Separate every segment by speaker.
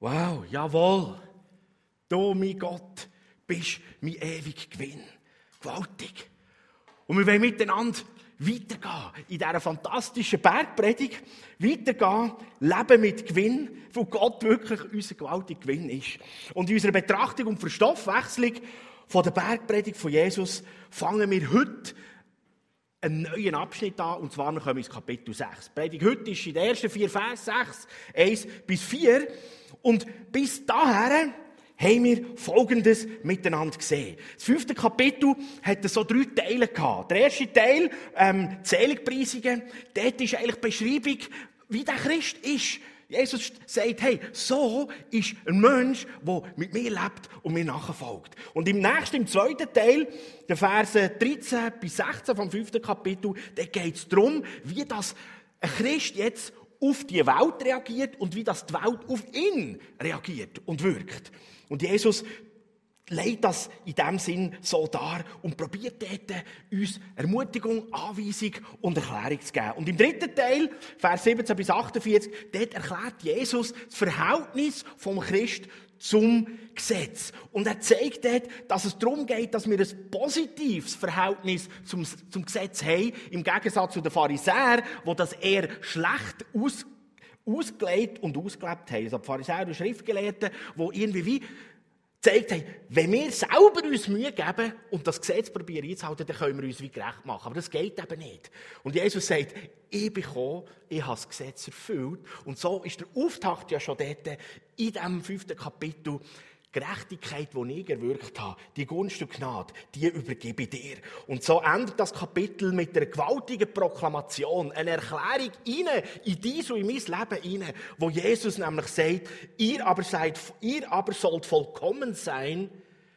Speaker 1: Wow, jawohl. Du, mein Gott, bist mein ewiger Gewinn. Gewaltig. Und wir wollen miteinander weitergehen in dieser fantastischen Bergpredigt. Weitergehen, leben mit Gewinn, wo Gott wirklich unser gewaltiger Gewinn ist. Und in unserer Betrachtung und Verstoffwechslung von der Bergpredigt von Jesus fangen wir heute einen neuen Abschnitt an, und zwar noch ins Kapitel 6. Die Predigt heute ist in den ersten vier Vers 6, 1 bis 4. Und bis dahin haben wir Folgendes miteinander gesehen. Das fünfte Kapitel hat so drei Teile. Der erste Teil, ähm, Zählungspreisungen, dort ist eigentlich die Beschreibung, wie der Christ ist. Jesus sagt, hey, so ist ein Mensch, der mit mir lebt und mir nachfolgt. Und im nächsten, im zweiten Teil, der Verse 13 bis 16 vom fünften Kapitel, da geht es darum, wie das ein Christ jetzt auf die Welt reagiert und wie das die Welt auf ihn reagiert und wirkt. Und Jesus legt das in dem Sinn so dar und probiert dort uns Ermutigung, Anweisung und Erklärung zu geben. Und im dritten Teil, Vers 17 bis 48, dort erklärt Jesus das Verhältnis vom Christ zum Gesetz. Und er zeigt dort, dass es darum geht, dass wir ein positives Verhältnis zum, zum Gesetz haben, im Gegensatz zu den Pharisäern, wo das eher schlecht aus, ausgelegt und ausgelebt haben. Also die Pharisäer und Schriftgelehrten, die irgendwie wie zeigt haben, wenn wir selber uns Mühe geben und das Gesetz probieren einzuhalten, dann können wir uns wie gerecht machen. Aber das geht eben nicht. Und Jesus sagt, ich bin gekommen, ich habe das Gesetz erfüllt. Und so ist der Auftakt ja schon dort in diesem fünften Kapitel Gerechtigkeit, die ich erwirkt habe, die Gunst und Gnade, die übergebe ich dir. Und so endet das Kapitel mit einer gewaltigen Proklamation, einer Erklärung in dies und in mein Leben rein, wo Jesus nämlich sagt, ihr aber seid, ihr aber sollt vollkommen sein,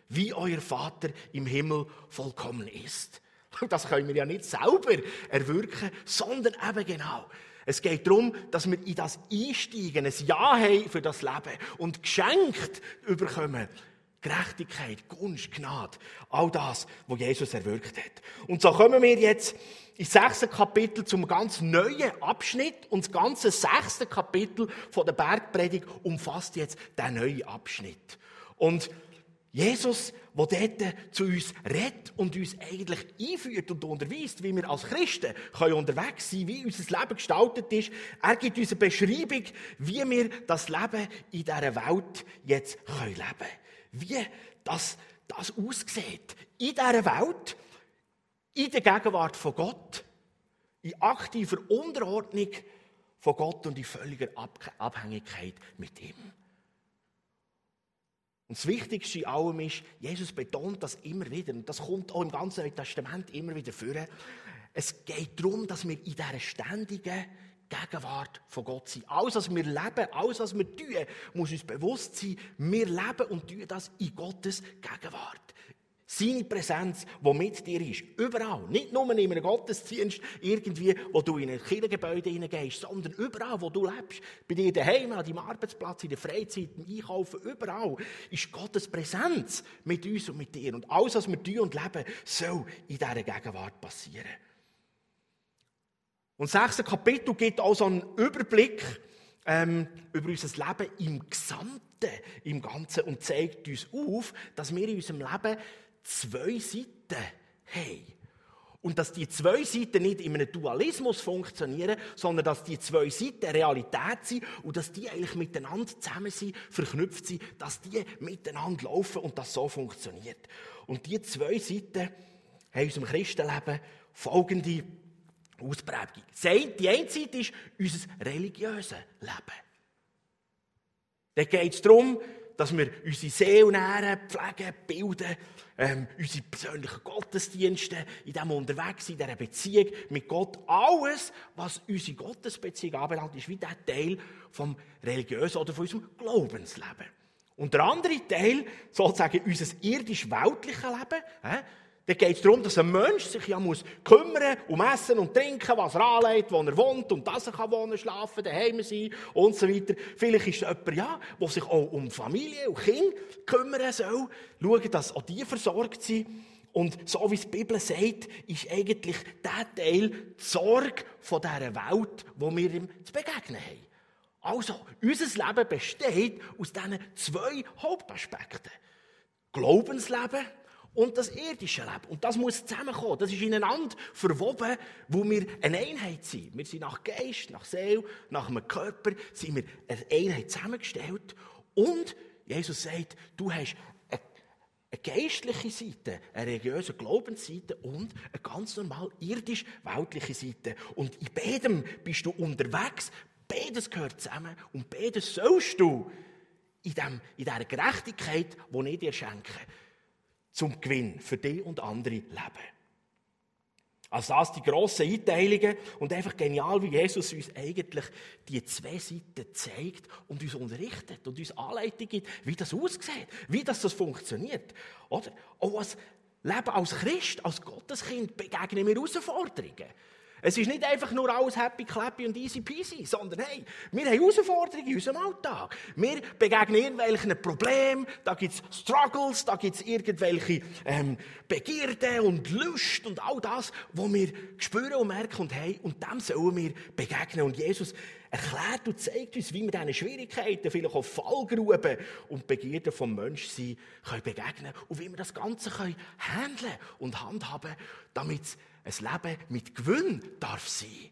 Speaker 1: wie euer Vater im Himmel vollkommen ist. Das können wir ja nicht selber erwirken, sondern eben genau es geht darum, dass wir in das einsteigen, ein Ja haben für das Leben und geschenkt überkommen. Gerechtigkeit, Gunst, Gnade, all das, was Jesus erwirkt hat. Und so kommen wir jetzt im sechsten Kapitel zum ganz neuen Abschnitt und das ganze sechste Kapitel von der Bergpredigt umfasst jetzt den neuen Abschnitt. Und Jesus, der dort zu uns redet und uns eigentlich einführt und unterweist, wie wir als Christen können unterwegs sein wie unser Leben gestaltet ist. Er gibt uns eine Beschreibung, wie wir das Leben in dieser Welt jetzt leben können. Wie das, das aussieht. In dieser Welt, in der Gegenwart von Gott, in aktiver Unterordnung von Gott und in völliger Abhängigkeit mit ihm. Und das Wichtigste in allem ist, Jesus betont das immer wieder, und das kommt auch im ganzen Neuen Testament immer wieder vor. Es geht darum, dass wir in dieser ständigen Gegenwart von Gott sind. Alles, was wir leben, alles, was wir tun, muss uns bewusst sein, wir leben und tun das in Gottes Gegenwart. Seine Präsenz, die mit dir ist. Überall. Nicht nur in einem Gottesdienst, irgendwie, wo du in ein Kirchengebäude hineingehst, sondern überall, wo du lebst. Bei dir daheim, an deinem Arbeitsplatz, in der Freizeit, im Einkaufen, überall ist Gottes Präsenz mit uns und mit dir. Und alles, was wir tun und leben, soll in dieser Gegenwart passieren. Und das sechste Kapitel gibt also einen Überblick ähm, über unser Leben im Gesamten, im Ganzen und zeigt uns auf, dass wir in unserem Leben zwei Seiten haben. Und dass die zwei Seiten nicht in einem Dualismus funktionieren, sondern dass die zwei Seiten Realität sind und dass die eigentlich miteinander zusammen sind, verknüpft sind, dass die miteinander laufen und das so funktioniert. Und die zwei Seiten haben in unserem Christenleben folgende Ausprägung. Die eine Seite ist unser religiöses Leben. Da geht es darum, dass wir unsere Seele nähren, pflegen, bilden, ähm, unsere persönlichen Gottesdienste, in dem unterwegs in dieser Beziehung mit Gott. Alles, was unsere Gottesbeziehung anbelangt, ist wie der Teil vom religiösen oder von unserem Glaubensleben. Und der andere Teil, sozusagen unser irdisch-weltliches Leben, äh, da geht es darum, dass ein Mensch sich ja muss kümmern um Essen und Trinken, was er anlegt, wo er wohnt und dass er kann wohnen, schlafen, daheim sein und so weiter. Vielleicht ist es jemand, ja, der sich auch um Familie und Kinder kümmern soll, schauen, dass auch die versorgt sind. Und so wie es die Bibel sagt, ist eigentlich der Teil die Sorge von dieser Welt, wo wir ihm zu begegnen haben. Also, unser Leben besteht aus diesen zwei Hauptaspekten. Glaubensleben und das irdische Leben. Und das muss zusammenkommen. Das ist ineinander verwoben, wo wir eine Einheit sind. Wir sind nach Geist, nach Seele, nach einem Körper, sind wir eine Einheit zusammengestellt. Und Jesus sagt, du hast eine, eine geistliche Seite, eine religiöse Glaubensseite und eine ganz normal irdisch-weltliche Seite. Und in beidem bist du unterwegs. Beides gehört zusammen und beides sollst du in, dem, in dieser Gerechtigkeit, die ich dir schenke zum Gewinn für dich und andere leben. Also das die grossen Einteilungen und einfach genial, wie Jesus uns eigentlich die zwei Seiten zeigt und uns unterrichtet und uns Anleitung gibt, wie das aussieht, wie das, das funktioniert. Oder? Auch als Leben als Christ, als Gotteskind begegnen wir Herausforderungen. Es ist nicht einfach nur alles happy, clappy und easy peasy, sondern hey, wir haben Herausforderungen in unserem Alltag. Wir begegnen irgendwelchen Problemen, da gibt es Struggles, da gibt es irgendwelche ähm, Begierden und Lust und all das, wo wir spüren und merken und hey, und dem sollen wir begegnen. Und Jesus erklärt und zeigt uns, wie wir diesen Schwierigkeiten, vielleicht auch Fallgruben und Begierden vom Menschsein können begegnen und wie wir das Ganze können handeln und handhaben, damit ein Leben mit Gewinn darf sein.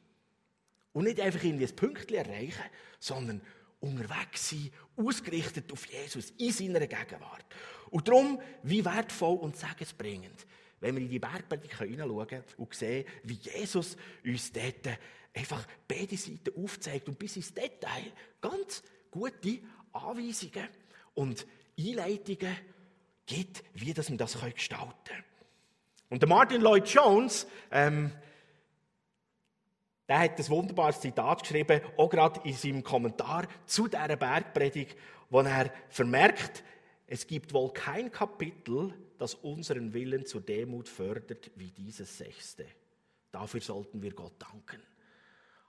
Speaker 1: Und nicht einfach irgendwie ein Pünktchen erreichen, sondern unterwegs sein, ausgerichtet auf Jesus, in seiner Gegenwart. Und darum, wie wertvoll und segensbringend, wenn wir in die Bergpredigt hineinschauen und sehen, wie Jesus uns dort einfach beide Seiten aufzeigt und bis ins Detail ganz gute Anweisungen und Einleitungen gibt, wie das wir das gestalten können. Und der Martin Lloyd Jones, ähm, der hat ein wunderbares Zitat geschrieben, auch gerade in seinem Kommentar zu dieser Bergpredigt, wo er vermerkt, es gibt wohl kein Kapitel, das unseren Willen zur Demut fördert wie dieses sechste. Dafür sollten wir Gott danken.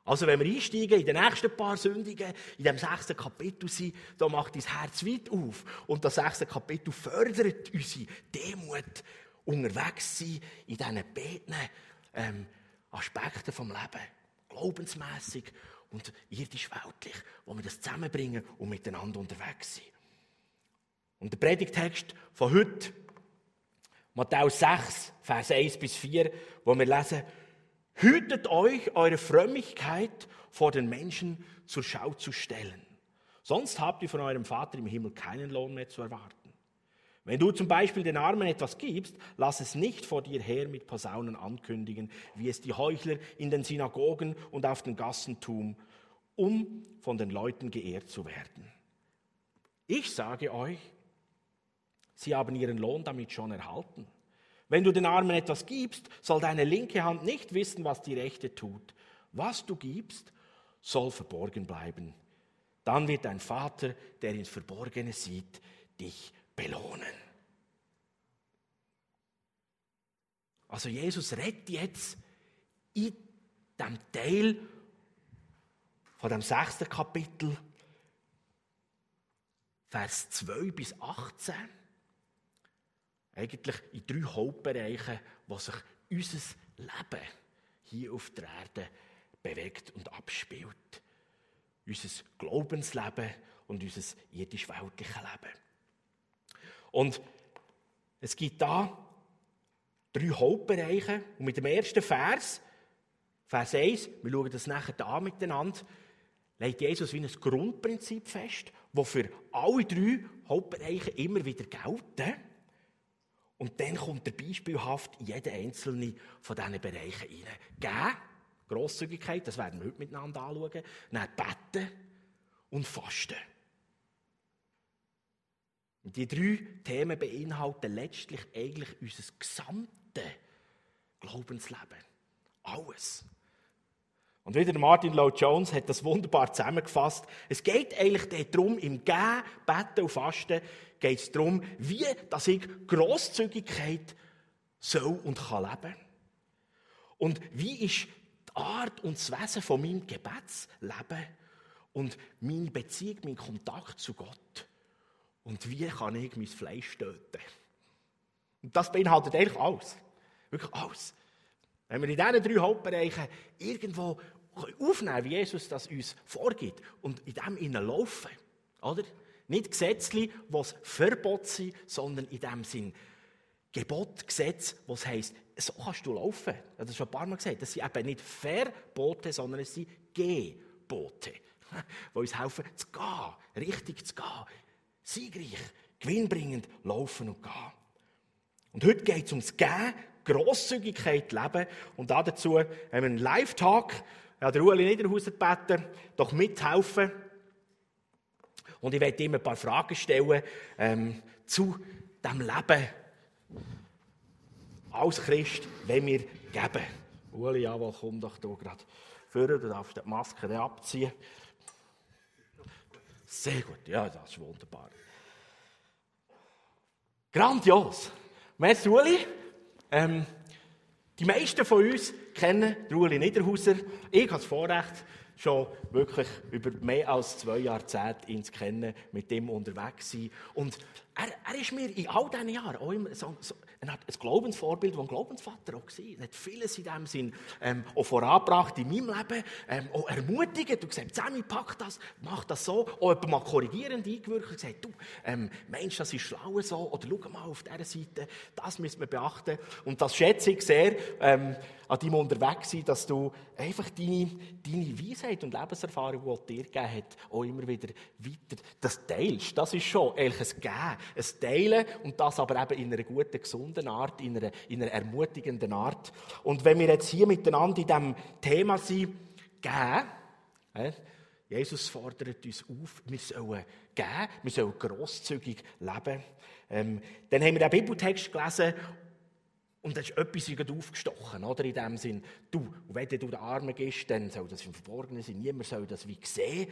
Speaker 1: Also wenn wir einsteigen in den nächsten paar Sündigen, in dem sechsten Kapitel sind, da macht dein Herz weit auf. Und das sechste Kapitel fördert unsere Demut unterwegs sein in diesen beiden ähm, Aspekten vom Leben. Glaubensmässig und irdisch-weltlich, wo wir das zusammenbringen und miteinander unterwegs sind. Und der Predigtext von heute, Matthäus 6, Vers 1 bis 4, wo wir lesen, Hütet euch, eure Frömmigkeit vor den Menschen zur Schau zu stellen. Sonst habt ihr von eurem Vater im Himmel keinen Lohn mehr zu erwarten. Wenn du zum Beispiel den Armen etwas gibst, lass es nicht vor dir her mit Posaunen ankündigen, wie es die Heuchler in den Synagogen und auf den Gassen tun, um von den Leuten geehrt zu werden. Ich sage euch, sie haben ihren Lohn damit schon erhalten. Wenn du den Armen etwas gibst, soll deine linke Hand nicht wissen, was die rechte tut. Was du gibst, soll verborgen bleiben. Dann wird dein Vater, der ins Verborgene sieht, dich belohnen. Also Jesus redet jetzt in dem Teil von dem sechsten Kapitel, Vers 2 bis 18, eigentlich in drei Hauptbereichen, wo sich unser Leben hier auf der Erde bewegt und abspielt. Unser Glaubensleben und unser irdisch-weltliches Leben. Und es gibt da drei Hauptbereiche. Und mit dem ersten Vers, Vers 1, wir schauen das nachher da miteinander, legt Jesus wie ein Grundprinzip fest, das für alle drei Hauptbereiche immer wieder gelten. Und dann kommt er beispielhaft in jeden einzelnen von diesen Bereichen rein. Geben, Grosszügigkeit, das werden wir heute miteinander anschauen. Dann beten und fasten. Und die drei Themen beinhalten letztlich eigentlich unser gesamtes Glaubensleben. Alles. Und wieder Martin Lloyd Jones hat das wunderbar zusammengefasst. Es geht eigentlich darum, im Gehen, Beten und Fasten geht es darum, wie dass ich Grosszügigkeit soll und kann leben. Und wie ist die Art und das Wesen von meinem Gebetsleben und meine Beziehung, mein Kontakt zu Gott. Und wie kann ich mein Fleisch töten? Und das beinhaltet eigentlich alles. Wirklich alles. Wenn wir in diesen drei Hauptbereichen irgendwo aufnehmen, wie Jesus das uns vorgibt und in dem innen laufen. Oder? Nicht Gesetze, was Verbot sind, sondern in dem Sinn Gebot, Gesetz, was heisst, so kannst du laufen. Ich habe das schon ein paar Mal gesagt. Das sind eben nicht Verbote, sondern es sind Gebote, die uns helfen, zu gehen, richtig zu gehen, siegreich, gewinnbringend laufen und gehen. Und heute geht es ums Gehen, Grosszügigkeit leben. Und dazu haben wir einen Live-Talk. Ja, der Ueli Niederhauser gebeten, doch mithelfen. Und ich werde ihm ein paar Fragen stellen ähm, zu dem Leben als Christ, wenn wir geben. Uli, jawohl, komm doch hier gerade vor, du darfst die Maske abziehen. Sehr gut, ja, das ist wunderbar. Grandios. Merci, Uli. Ähm, die meisten von uns kennen Uli Niederhauser. Ich habe das Vorrecht, schon wirklich über mehr als zwei Jahrzehnte ihn zu kennen, mit dem unterwegs sein. Und er, er ist mir in all diesen Jahren auch immer so, so ein, ein Glaubensvorbild, ein Glaubensvater auch war. Er hat vieles in dem Sinn ähm, auch vorangebracht in meinem Leben, ähm, auch ermutigt. Du gesagt, Sammy, pack das, mach das so. Auch jemand mal korrigierend eingewirkt und gesagt, du, ähm, Mensch, das ist schlauer so. Oder schau mal auf dieser Seite, das müssen wir beachten. Und das schätze ich sehr ähm, an deinem Unterwegssein, dass du einfach deine, deine Weisheit und Lebenserfahrung, die er dir gegeben hat, auch immer wieder weiter das teilst. Das ist schon eigentlich ein Geben ein Teilen und das aber eben in einer guten, gesunden Art, in einer, in einer ermutigenden Art. Und wenn wir jetzt hier miteinander in diesem Thema sind, geben, Jesus fordert uns auf, wir sollen geben, wir sollen grosszügig leben. Ähm, dann haben wir den Bibeltext gelesen und da ist etwas aufgestochen, oder? In dem Sinn, du, wenn du den Armen gehst, dann soll das im Verborgenen sein, niemand soll das wie sehen.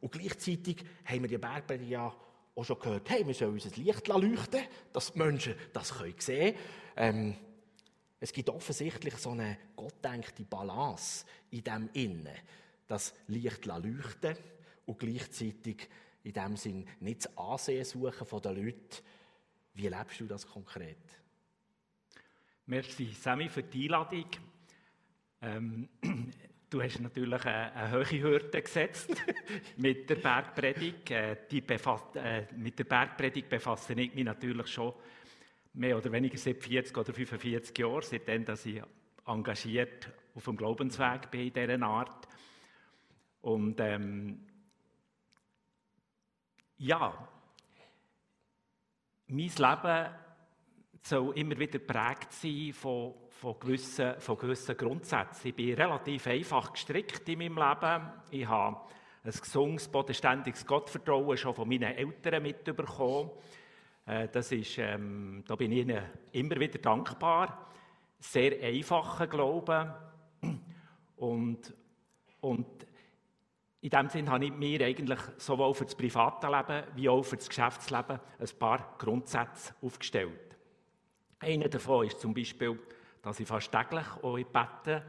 Speaker 1: Und gleichzeitig haben wir die Bergbäder ja auch schon gehört, hey, wir sollen unser Licht leuchten, dass die Menschen das sehen können. Ähm, es gibt offensichtlich so eine gottdenkte Balance in dem Innen, das Licht leuchten und gleichzeitig in dem Sinn nicht das Ansehen suchen von den Leuten. Wie lebst du das konkret?
Speaker 2: Merci, Sammy, für die Einladung. Ähm, Du hast natürlich eine, eine hohe Hürde gesetzt mit der Bergpredigt. Äh, äh, mit der Bergpredigt befasse ich mich natürlich schon mehr oder weniger seit 40 oder 45 Jahren, seitdem dass ich engagiert auf dem Glaubensweg bin in dieser Art. Und ähm, ja, mein Leben soll immer wieder geprägt sein von von gewissen, von gewissen Grundsätzen. Ich bin relativ einfach gestrickt in meinem Leben. Ich habe ein gesundes, bodenständiges Gottvertrauen schon von meinen Eltern mitbekommen. Äh, das ist, ähm, da bin ich ihnen immer wieder dankbar. Sehr einfacher Glauben. Und, und in dem Sinne habe ich mir eigentlich sowohl für das private Leben wie auch für das Geschäftsleben ein paar Grundsätze aufgestellt. Einer davon ist zum Beispiel, dass ich fast täglich auch bete,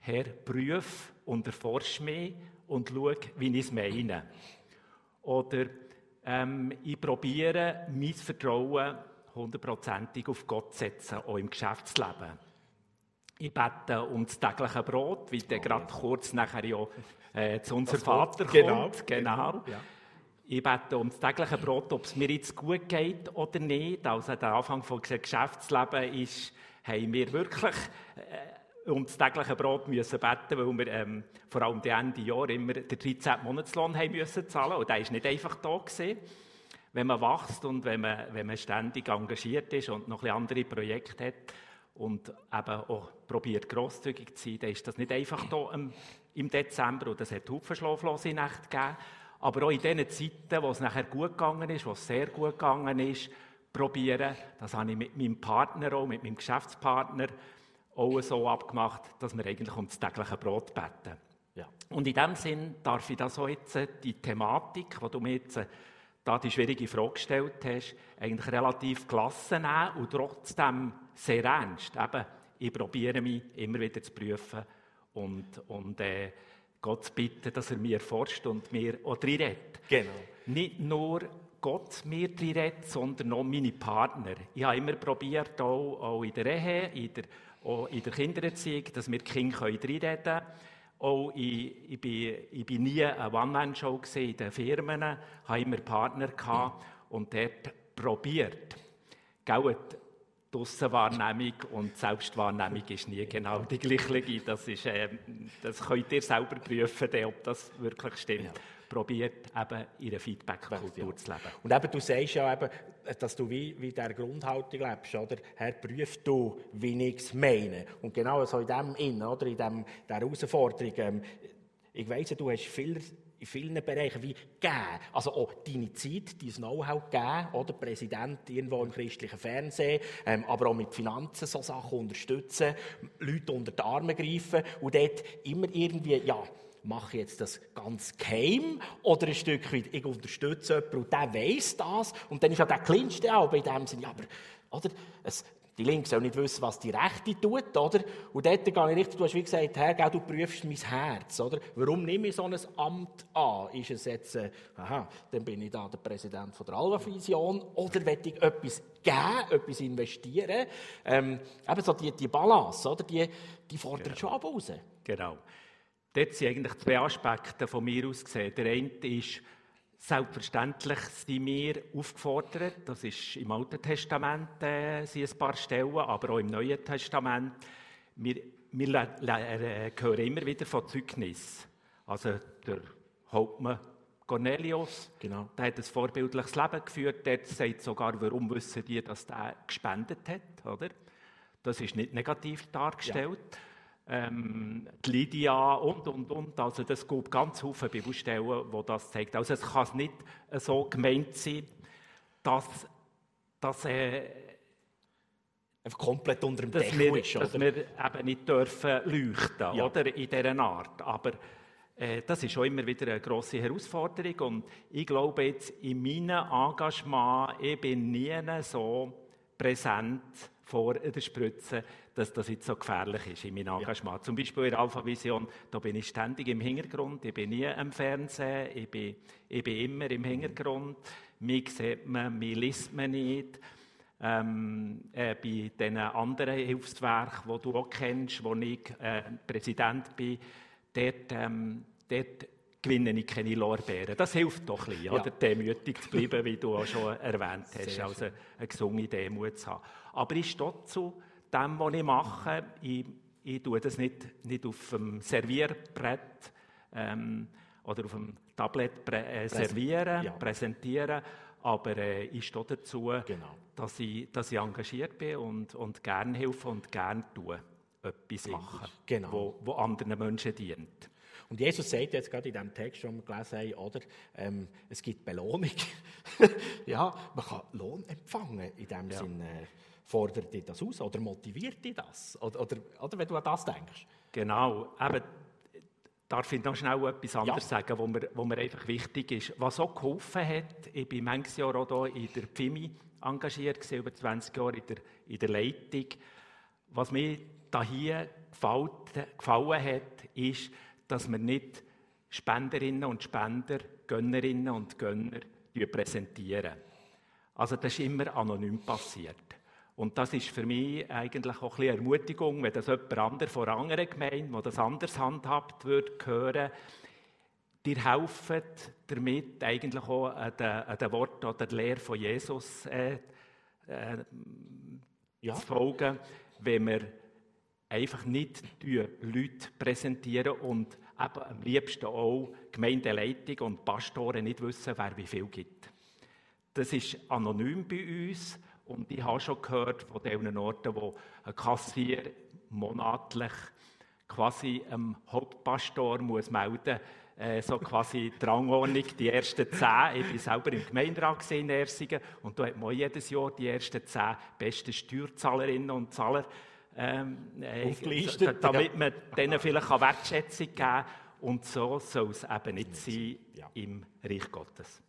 Speaker 2: Herr, prüf und erforsche mich und schaue, wie ich es meine. Oder ähm, ich probiere, mein Vertrauen hundertprozentig auf Gott zu setzen, auch im Geschäftsleben. Ich bete um das tägliche Brot, wie der gerade kurz nachher ja äh, zu unserem Vater kommt.
Speaker 1: Genau.
Speaker 2: genau. Ja. Ich bete um das tägliche Brot, ob es mir jetzt gut geht oder nicht. Also der Anfang des Geschäftslebens ist haben wir wirklich äh, um das tägliche Brot müssen beten, weil wir ähm, vor allem die Ende Jahr immer den 13. Monatslohn haben müssen zahlen. Und der ist nicht einfach da gewesen. Wenn man wächst und wenn man, wenn man ständig engagiert ist und noch ein andere Projekte hat und eben auch probiert grosszügig zu sein, dann ist das nicht einfach da im, im Dezember und es hat Haufen schlaflose Nächte gegeben. Aber auch in den Zeiten, wo es nachher gut gegangen ist, wo es sehr gut gegangen ist, probieren. Das habe ich mit meinem Partner auch, mit meinem Geschäftspartner auch so abgemacht, dass wir eigentlich um das tägliche Brot beten. Ja. Und in dem Sinn darf ich das auch jetzt, äh, die Thematik, die du mir jetzt äh, da die schwierige Frage gestellt hast, eigentlich relativ gelassen nehmen und trotzdem sehr ernst. Eben, ich probiere mich immer wieder zu prüfen und, und äh, Gott zu bitten, dass er mir forscht und mir auch redet.
Speaker 1: Genau.
Speaker 2: Nicht nur Gott mir redet, sondern auch meine Partner. Ich habe immer probiert, auch, auch in der Ehe, in der, auch in der Kindererziehung, dass wir die Kinder reinreden können. Auch ich, ich, bin, ich bin nie eine One-Man-Show in den Firmen, habe immer Partner gehabt und dort probiert. Die Aussenwahrnehmung und die Selbstwahrnehmung ist nie genau die gleiche. Das, ist, äh, das könnt ihr selber prüfen, ob das wirklich stimmt. Ja probiert, eben in einer Feedback-Kultur ja. zu leben.
Speaker 1: Und eben, du sagst ja eben, dass du wie, wie der Grundhaltung lebst, oder? Herr, prüf du, wie ich es meine. Und genau so in dem Innen, oder? In dem, der Herausforderung, ähm, ich weiss, du hast viel in vielen Bereichen wie geben. Also auch deine Zeit, dein Know-how geben, oder? Präsident irgendwo im christlichen Fernsehen, ähm, aber auch mit Finanzen so Sachen unterstützen, Leute unter die Arme greifen und dort immer irgendwie, ja, mache ich jetzt das ganz geheim oder ein Stück weit, ich unterstütze jemanden und der weiss das und dann ist ja der Kleinste auch bei dem Sinne, ja, aber, oder, es, die Linke soll nicht wissen, was die Rechte tut, oder? Und dort gehe ich richtig, du hast wie gesagt, Herr, du prüfst mein Herz, oder? Warum nehme ich so ein Amt an? Ist es jetzt, äh, aha, dann bin ich da der Präsident von der Alva-Vision, oder will ich etwas geben, etwas investieren? Ähm, eben so die, die Balance, oder? Die, die fordert genau. schon ab raus.
Speaker 2: Genau. Dort sind eigentlich zwei Aspekte von mir aus gesehen. Der eine ist, selbstverständlich sind wir aufgefordert, das ist im Alten Testament äh, sind ein paar Stellen, aber auch im Neuen Testament, wir, wir äh, hören immer wieder von Zeugnis. Also der Hauptmann Cornelius, genau. der hat ein vorbildliches Leben geführt, der sagt sogar, warum wissen die, dass der gespendet hat, oder? Das ist nicht negativ dargestellt. Ja ähm, die Lydia und, und, und. Also das gibt ganz viele Bibelstellen, die das zeigt. Also es kann nicht so gemeint sein, dass, dass äh,
Speaker 1: Einfach komplett unter dem
Speaker 2: Deckel wir, ist. Oder? Dass wir eben nicht dürfen leuchten ja. oder, in dieser Art. Aber äh, das ist auch immer wieder eine grosse Herausforderung. Und ich glaube jetzt, in meinem Engagement, ich bin nie so präsent vor der Spritze, dass das jetzt so gefährlich ist in meinem Engagement. Ja. Zum Beispiel in der Alpha Vision, da bin ich ständig im Hintergrund, ich bin nie am Fernsehen, ich bin, ich bin immer im Hintergrund. Mich sieht man, mich liest man nicht. Ähm, äh, bei den anderen Hilfswerken, die du auch kennst, wo ich äh, Präsident bin, dort, ähm, dort gewinne ich keine Lorbeeren. Das hilft doch ein bisschen, ja. oder? demütig zu bleiben, wie du auch schon erwähnt hast, also eine gesunde Demut zu haben. Aber ich stehe zu dem, was ich mache. Ich, ich tue das nicht, nicht auf dem Servierbrett ähm, oder auf dem Tablet äh, servieren, ja. präsentieren, aber äh, ich stehe dazu, genau. dass, ich, dass ich engagiert bin und, und gerne helfe und gerne tue, etwas machen, genau. wo, wo anderen Menschen dient.
Speaker 1: Und Jesus sagt jetzt gerade in dem Text, den wir gelesen haben, oder, ähm, es gibt Belohnung. ja, man kann Lohn empfangen in dem ja. Sinne. Fordert dich das aus oder motiviert dich das? Oder, oder, oder wenn du an das denkst?
Speaker 2: Genau. Eben, darf ich noch schnell etwas anderes ja. sagen, wo mir, wo mir einfach wichtig ist. Was auch geholfen hat, ich bin manches Jahr auch hier in der FIMI engagiert, gewesen, über 20 Jahre in der, in der Leitung. Was mir da hier gefallen, gefallen hat, ist, dass wir nicht Spenderinnen und Spender, Gönnerinnen und Gönner präsentieren. Also das ist immer anonym passiert. Und das ist für mich eigentlich auch ein bisschen Ermutigung, wenn das jemand anderes von einer anderen Gemeinde, der das anders handhabt, würde hören, dir helfen damit eigentlich auch an den, an den Wort oder der Lehre von Jesus äh, äh, ja. zu folgen, wenn wir einfach nicht Leute präsentieren und eben am liebsten auch Gemeindeleitung und Pastoren nicht wissen, wer wie viel gibt. Das ist anonym bei uns und ich habe schon gehört von den Orten, wo ein Kassier monatlich quasi einem Hauptpastor muss melden äh, so quasi die Rangordnung, die ersten zehn. Ich war selber im Gemeinderat in Ersingen und da hat man jedes Jahr die ersten zehn besten Steuerzahlerinnen und Zahler ähm, äh, damit man denen vielleicht eine Wertschätzung geben kann. Und so soll es eben nicht sein ja. im Reich Gottes.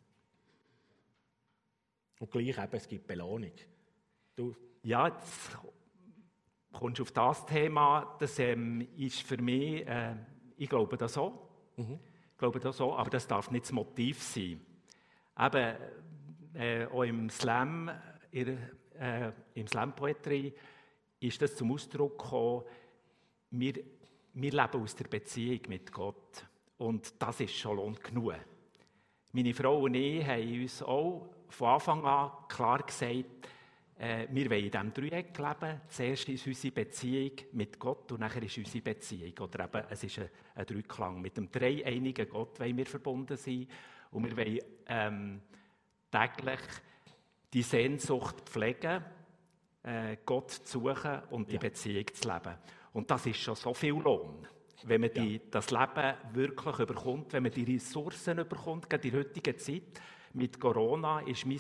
Speaker 1: Und gleich eben, es gibt Belohnung.
Speaker 2: Du. Ja, jetzt kommst du auf das Thema, das ähm, ist für mich, äh, ich glaube das so, mhm. ich glaube das so, aber das darf nicht das Motiv sein. Eben, äh, auch im Slam, in, äh, im Slam-Poetry ist das zum Ausdruck gekommen, wir, wir leben aus der Beziehung mit Gott. Und das ist schon Lohn genug. Meine Frau und ich haben uns auch von Anfang an klar gesagt, äh, wir wollen in diesem Dreieck leben. Zuerst ist unsere Beziehung mit Gott und nachher ist unsere Beziehung. Oder eben, es ist ein, ein Dreiklang. Mit dem dreieinigen Gott wollen wir verbunden sein. Und wir wollen ähm, täglich die Sehnsucht pflegen, äh, Gott zu suchen und die ja. Beziehung zu leben. Und das ist schon so viel Lohn. Wenn man die, ja. das Leben wirklich überkommt, wenn man die Ressourcen überkommt, gerade in der heutigen Zeit mit Corona, ist mein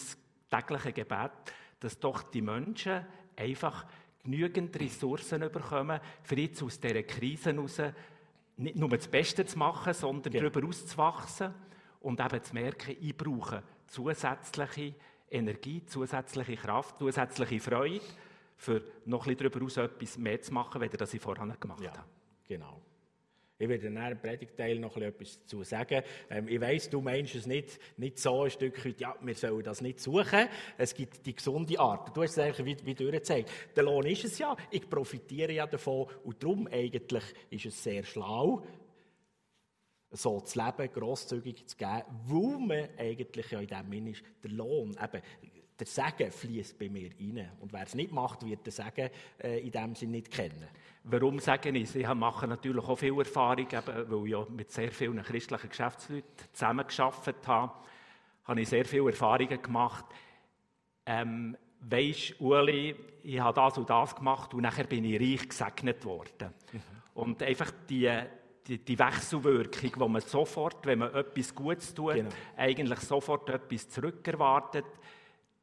Speaker 2: tägliches Gebet, dass doch die Menschen einfach genügend Ressourcen bekommen, für jetzt aus dieser Krise heraus nicht nur das Beste zu machen, sondern ja. darüber auszuwachsen und eben zu merken, ich brauche zusätzliche Energie, zusätzliche Kraft, zusätzliche Freude, für noch ein bisschen darüber aus etwas mehr zu machen, als das ich vorher gemacht ja, habe.
Speaker 1: Genau. Ich werde in einem Predigteil noch etwas dazu sagen. Ähm, ich weiss, du meinst es nicht, nicht so ein Stück weit, ja, wir sollen das nicht suchen. Es gibt die gesunde Art. Du hast es eigentlich wie, wie durchgezeigt. Der Lohn ist es ja. Ich profitiere ja davon. Und darum eigentlich ist es sehr schlau, so zu leben, grosszügig zu geben, weil man eigentlich ja in dem Sinn ist, der Lohn, eben, der Segen fließt bei mir rein. Und wer es nicht macht, wird den Segen äh, in dem Sinne nicht kennen.
Speaker 2: Warum sage ich es? Ich mache natürlich auch viel Erfahrung, eben, weil ich ja mit sehr vielen christlichen Geschäftsleuten zusammengearbeitet habe, habe ich sehr viele Erfahrungen gemacht. Ähm, weisst, Uli, ich habe das und das gemacht und nachher bin ich reich gesegnet worden. Mhm. Und einfach die, die, die, Wechselwirkung, wo man sofort, wenn man etwas Gutes tut, genau. eigentlich sofort etwas zurückerwartet,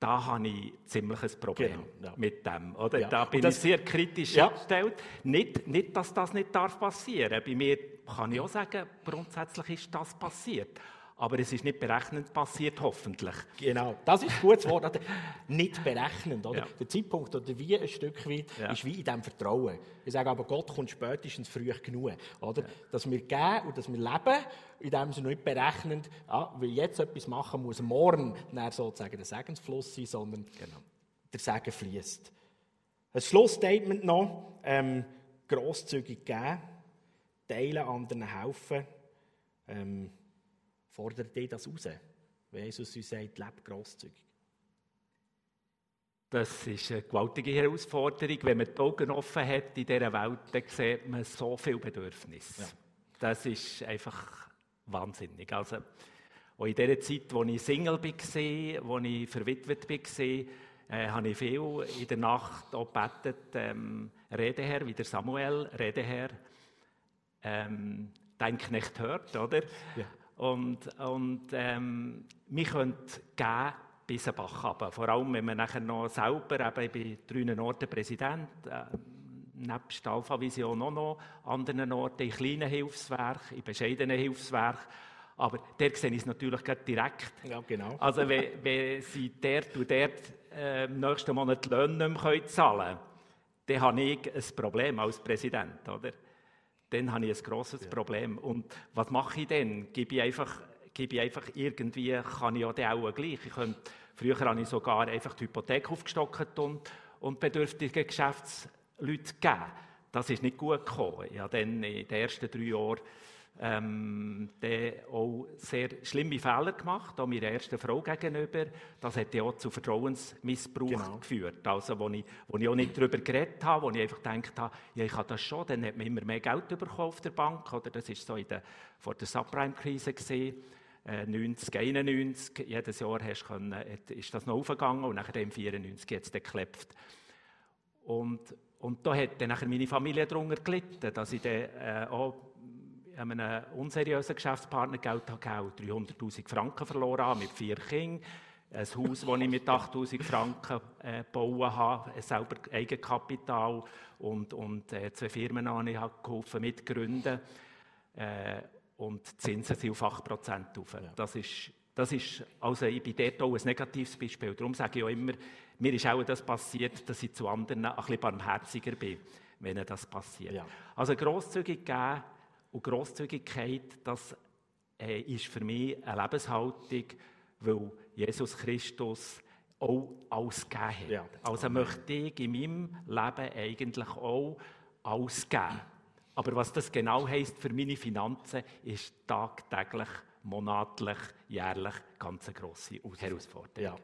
Speaker 2: da habe ich ziemlich ein Problem genau, ja. mit dem. Oder? Ja. Da bin das, ich sehr kritisch ja. eingestellt. Nicht, nicht, dass das nicht darf passieren darf. Bei mir kann ich auch sagen, grundsätzlich ist das passiert. Aber es ist nicht berechnend passiert, hoffentlich.
Speaker 1: Genau, das ist ein gutes Wort. Nicht berechnend. Oder? Ja. Der Zeitpunkt oder wie ein Stück weit ja. ist wie in diesem Vertrauen. Ich sage aber, Gott kommt spätestens früh genug. Oder? Ja. Dass wir geben und dass wir leben, in dem Sinne nicht berechnend, ah, weil jetzt etwas machen muss, morgen dann sozusagen der Segensfluss sein, sondern genau. der Segen fließt. Ein Schlussstatement noch, ähm, grosszügig geben, teilen, anderen helfen. Ähm, fordert dich das raus? Wenn Jesus uns sagt, lebe grosszügig.
Speaker 2: Das ist eine gewaltige Herausforderung. Wenn man die Augen offen hat in dieser Welt, dann sieht man so viel Bedürfnis. Ja. Das ist einfach wahnsinnig. Also, auch in der Zeit, wo ich Single war, wo ich verwitwet war, äh, habe ich viel in der Nacht auch gebetet, ähm, Rede her, wie der Samuel, Rede her, ähm, dein Knecht hört, oder? Ja. Und, und ähm, wir können geben bis ein Bach runter. Vor allem, wenn man nachher noch selber, eben, ich bin drei Orten Präsident, äh, nebst Alpha Vision auch noch anderen Orten, in kleinen Hilfswerken, in bescheidenen Hilfswerken. Aber der sehe ich es natürlich direkt.
Speaker 1: Ja, genau.
Speaker 2: Also, wenn, wenn sie dort und dort äh, im nächsten Monat die Löhne nicht mehr zahlen können, dann habe ich ein Problem als Präsident, oder? Dann habe ich ein grosses ja. Problem. Und was mache ich denn? Gebe ich einfach, gebe ich einfach irgendwie, kann ich ja dann auch gleich. Ich könnte, früher habe ich sogar einfach die Hypothek aufgestockt und, und bedürftige Geschäftsleute gegeben. Das ist nicht gut gekommen. Ich habe dann in den ersten drei Jahren ähm, auch sehr schlimme Fehler gemacht, auch meiner ersten Frau gegenüber. Das hat ja auch zu Vertrauensmissbrauch genau. geführt. Also, wo ich, wo ich auch nicht darüber geredet habe, wo ich einfach gedacht habe, ja, ich habe das schon, dann hat man immer mehr Geld bekommen auf der Bank. Oder das war so in der, vor der Subprime-Krise gesehen. 90, 91, jedes Jahr hast können, ist das noch aufgegangen und nachher im 94 jetzt geklebt. Und, und da hat dann nachher meine Familie darunter gelitten, dass ich dann äh, auch einem unseriösen Geschäftspartner Geld gegeben 300'000 Franken verloren habe, mit vier Kindern. Ein Haus, das ich mit 8000 Franken äh, gebaut habe, selber Eigenkapital und, und äh, zwei Firmen habe ich geholfen mitgründen. Äh, und die Zinsen sind auf 8% auf. Das ist, das ist, also ich bin dort auch ein negatives Beispiel. Darum sage ich auch immer, mir ist auch das passiert, dass ich zu anderen ein bisschen barmherziger bin, wenn das passiert. Ja. Also grosszügig geben, und Grosszügigkeit, das äh, ist für mich eine Lebenshaltung, weil Jesus Christus auch alles gegeben hat. Ja. Also möchte ich in meinem Leben eigentlich auch alles geben. Aber was das genau heisst für meine Finanzen, ist tagtäglich, monatlich, jährlich ganz eine grosse Herausforderung.
Speaker 1: Ja.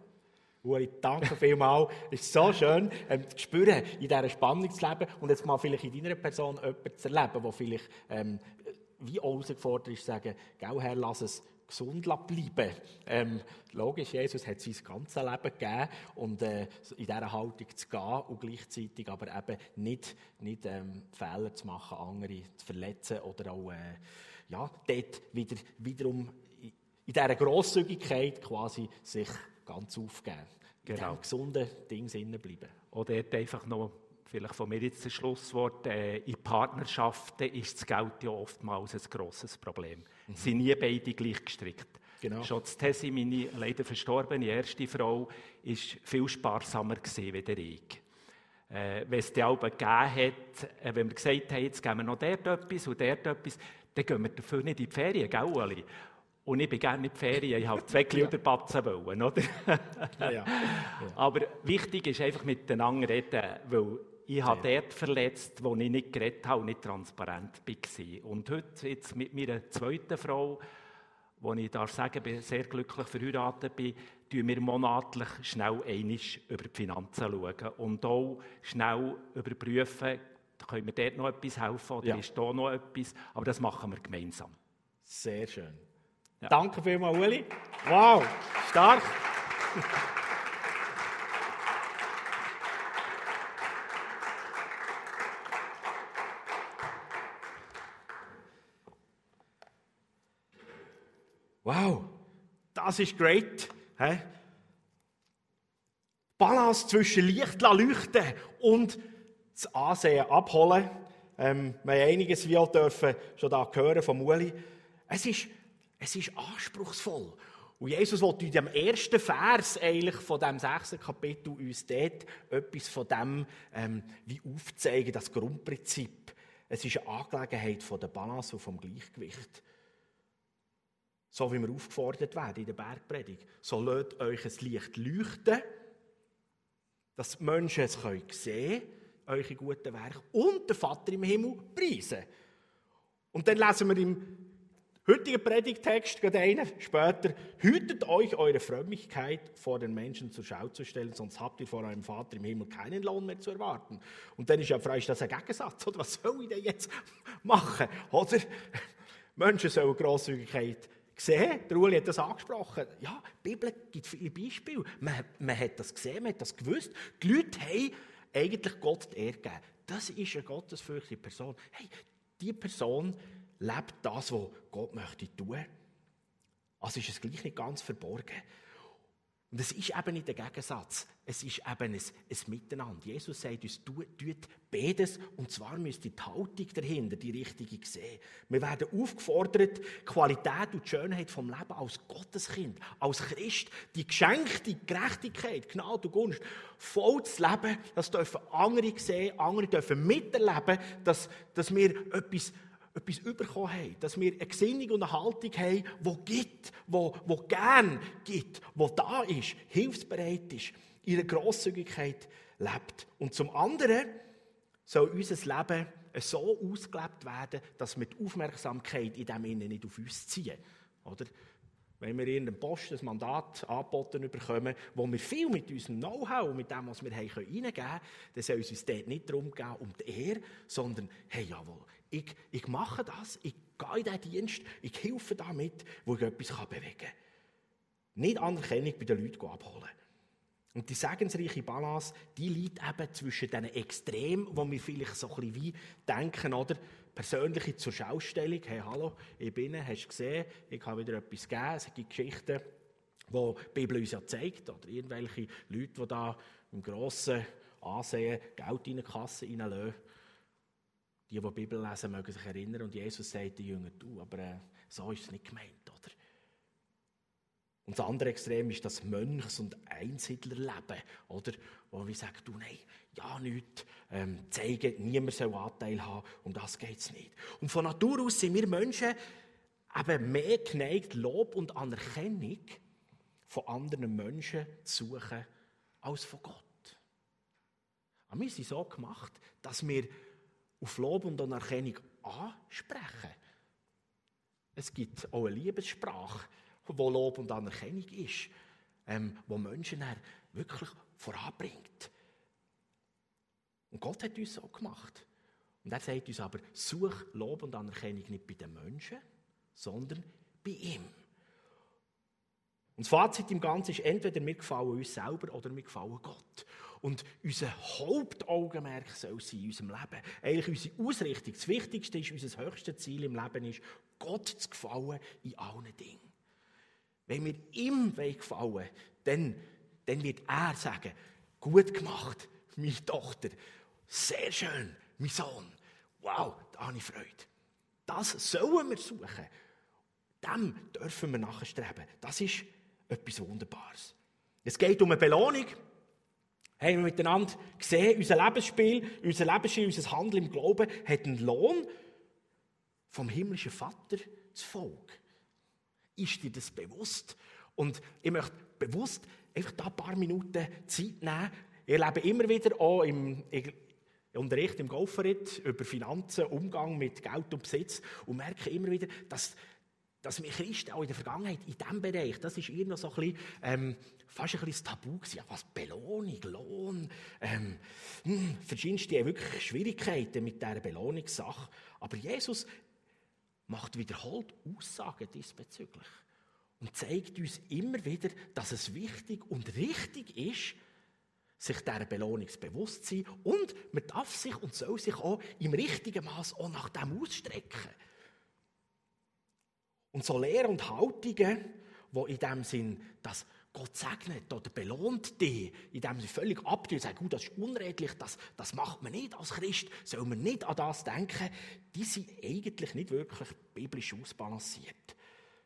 Speaker 1: Uri, danke vielmals. Es ist so schön, ähm, zu spüren, in dieser Spannung zu leben und jetzt mal vielleicht in deiner Person jemanden zu erleben, der vielleicht ähm, wie herausgefordert ist, sagen, gell, Herr, lass es gesund bleiben. Ähm, logisch, Jesus hat sein ganzes Leben gegeben und äh, in dieser Haltung zu gehen und gleichzeitig aber eben nicht, nicht ähm, Fehler zu machen, andere zu verletzen oder auch äh, ja, dort wieder, wiederum in dieser Grosszügigkeit quasi sich ganz aufgeben. Genau. In gesunden Ding bleiben.
Speaker 2: Oder dort einfach noch vielleicht von mir jetzt das Schlusswort, äh, in Partnerschaften ist das Geld ja oftmals ein grosses Problem. Mhm. sind nie beide gleich gestrickt. Genau. Schon die Tessi, meine leider verstorbene erste Frau, war viel sparsamer gewesen, wie ich. Äh, wenn es die Alben gegeben hat, äh, wenn wir gesagt haben, jetzt geben wir noch dort etwas und dort etwas, dann gehen wir dafür nicht in die Ferien, gell, Ueli? Und ich bin gerne in die Ferien, ich habe zwei Gliederpatzen wollen, oder? ja, ja. ja. Aber wichtig ist einfach miteinander reden, weil ich habe dort verletzt, wo ich nicht geredet habe und nicht transparent war. Und heute, jetzt mit meiner zweiten Frau, wo ich darf sagen, bin sehr glücklich verheiratet bin, schauen wir monatlich schnell einisch über die Finanzen schauen und auch schnell überprüfen, können wir dort noch etwas helfen oder ja. ist da noch etwas, aber das machen wir gemeinsam.
Speaker 1: Sehr schön. Ja. Danke vielmals, Uli. Wow, stark. Wow, das ist great. He? Balance zwischen Licht leuchten und das Ansehen abholen. Ähm, wir haben einiges wie auch dürfen schon da hören von Uli. Es ist, es ist anspruchsvoll. Und Jesus wollte in dem ersten Vers eigentlich von dem sechsten Kapitel uns dort etwas von dem ähm, wie aufzeigen, das Grundprinzip. Es ist eine Angelegenheit von der Balance und vom Gleichgewicht. So wie wir aufgefordert werden in der Bergpredigt. So lasst euch ein Licht leuchten, dass die Menschen es sehen können, eure guten Werke, und der Vater im Himmel preisen. Und dann lesen wir im heutigen Predigtext, gerade einen später, hütet euch eure Frömmigkeit vor den Menschen zur Schau zu stellen, sonst habt ihr vor eurem Vater im Himmel keinen Lohn mehr zu erwarten. Und dann ist ja frei, ist das ein Gegensatz, oder was soll ich denn jetzt machen? Oder? Menschen sollen Grosszügigkeit gesehen, der Uli hat das angesprochen. Ja, die Bibel gibt viele Beispiele. Man, man hat das gesehen, man hat das gewusst. Die Leute haben eigentlich Gott die Ehre gegeben. Das ist eine gottesfürchtige Person. Hey, diese Person lebt das, was Gott möchte tun. Also ist es gleich nicht ganz verborgen. Und es ist eben nicht der Gegensatz. Es ist eben ein, ein Miteinander. Jesus sagt uns, tut beides. Und zwar müsst ihr die Haltung dahinter, die richtige sehen. Wir werden aufgefordert, Qualität und die Schönheit vom Leben als Gotteskind, als Christ, die geschenkte Gerechtigkeit, Gnade und Gunst, voll zu leben. Das dürfen andere sehen, andere dürfen miterleben, dass, dass wir etwas etwas bekommen haben, dass wir eine Gesinnung und eine Haltung haben, die gibt, die, die gern gibt, die da ist, hilfsbereit ist, ihre Grosszügigkeit lebt. Und zum anderen soll unser Leben so ausgelebt werden, dass wir die Aufmerksamkeit in dem Innen nicht auf uns ziehen. Oder? Wenn wir in den Post ein Mandat angeboten bekommen, wo wir viel mit unserem Know-how und mit dem, was wir haben, reingeben können, dann soll es uns dort nicht darum gehen, um die Ehre, sondern, hey, jawohl, ich, ich mache das, ich gehe in diesen Dienst, ich helfe damit, wo ich etwas bewegen kann. Nicht Anerkennung bei den Leuten abholen. Und die segensreiche Balance, die liegt eben zwischen diesen Extremen, wo wir vielleicht so ein bisschen wie denken, oder? Persönliche zur Schaustellung. Hey, hallo, ich bin, hast du gesehen, ich habe wieder etwas gegeben. Es gibt Geschichten, die die Bibel uns ja zeigt, oder irgendwelche Leute, die da im grossen Ansehen Geld in die Kasse reinlösen. Die, die die Bibel lesen, mögen sich erinnern. Und Jesus sagt den Jüngern, du, aber äh, so ist es nicht gemeint, oder? Und das andere Extrem ist das Mönchs- und Einsiedlerleben, oder? Wo wir sagen, du, nein, ja, nichts ähm, zeigen, niemand soll Anteil haben, um das geht es nicht. Und von Natur aus sind wir Menschen eben mehr geneigt, Lob und Anerkennung von anderen Menschen zu suchen, als von Gott. Aber wir sind so gemacht, dass wir auf Lob und Anerkennung ansprechen. Es gibt auch eine Liebessprache, wo Lob und Anerkennung ist, ähm, wo Menschen wirklich voranbringt. Und Gott hat uns so gemacht. Und er sagt uns aber, such Lob und Anerkennung nicht bei den Menschen, sondern bei ihm. Und das Fazit im Ganzen ist, entweder wir gefallen uns selber oder wir gefallen Gott. Und unser Hauptaugenmerk soll sein in unserem Leben. Eigentlich unsere Ausrichtung, das Wichtigste ist, unser höchstes Ziel im Leben ist, Gott zu gefallen in allen Dingen. Wenn wir ihm gefallen dann, dann wird er sagen, gut gemacht, meine Tochter, sehr schön, mein Sohn. Wow, da habe ich Freude. Das sollen wir suchen. Dem dürfen wir nachstreben. Das ist etwas Wunderbares. Es geht um eine Belohnung. Haben wir miteinander gesehen, unser Lebensspiel, unser Lebensstil, unser Handeln im Glauben hat einen Lohn vom himmlischen Vater zu Volk. Ist dir das bewusst? Und ich möchte bewusst einfach da ein paar Minuten Zeit nehmen. Ich erlebe immer wieder auch im Unterricht im Golfritt über Finanzen, Umgang mit Geld und Besitz und merke immer wieder, dass, dass wir Christen auch in der Vergangenheit in diesem Bereich, das ist noch so ein bisschen, ähm, fast ein bisschen Tabu gewesen. Ja, was Belohnung, Lohn, ähm, hm, verschiedenste haben wirklich Schwierigkeiten mit dieser Belohnungssache. Aber Jesus macht wiederholt Aussagen diesbezüglich und zeigt uns immer wieder, dass es wichtig und richtig ist, sich dieser Belohnung bewusst sein und man darf sich und soll sich auch im richtigen Maß auch nach dem ausstrecken. Und so Lehren und Haltungen, die in dem Sinn, dass Gott segnet oder belohnt dich, in dem sie völlig abtun und sagen, das ist unredlich, das, das macht man nicht als Christ, soll man nicht an das denken, die sind eigentlich nicht wirklich biblisch ausbalanciert.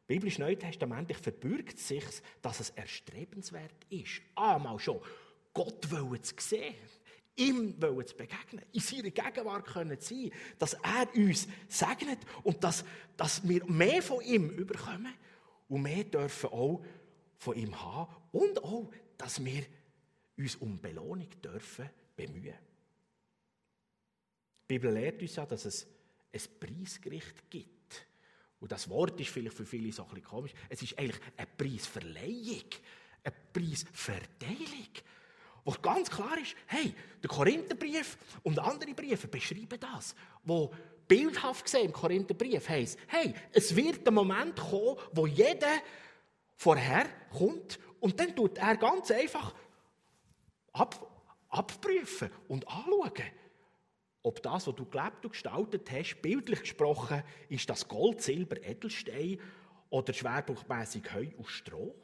Speaker 1: Biblisch Neutestamentlich verbürgt sich, dass es erstrebenswert ist. Einmal schon Gott zu sehen, ihm zu begegnen, in seiner Gegenwart können sein, dass er uns segnet und dass, dass wir mehr von ihm überkommen und mehr dürfen auch von ihm haben und auch, dass wir uns um Belohnung dürfen bemühen. Die Bibel lehrt uns ja, dass es ein Preisgericht gibt. Und das Wort ist vielleicht für viele so ein bisschen komisch. Es ist eigentlich eine Preisverleihung, eine Preisverteilung. Wo ganz klar ist, hey, der Korintherbrief und andere Briefe beschreiben das. Wo bildhaft gesehen im Korintherbrief heisst, hey, es wird der Moment kommen, wo jeder vorher kommt und dann tut er ganz einfach ab, abprüfen und anschauen, ob das, was du gelebt und gestaltet hast, bildlich gesprochen, ist das Gold, Silber, Edelstein oder schwerpunktmäßig Heu und Stroh.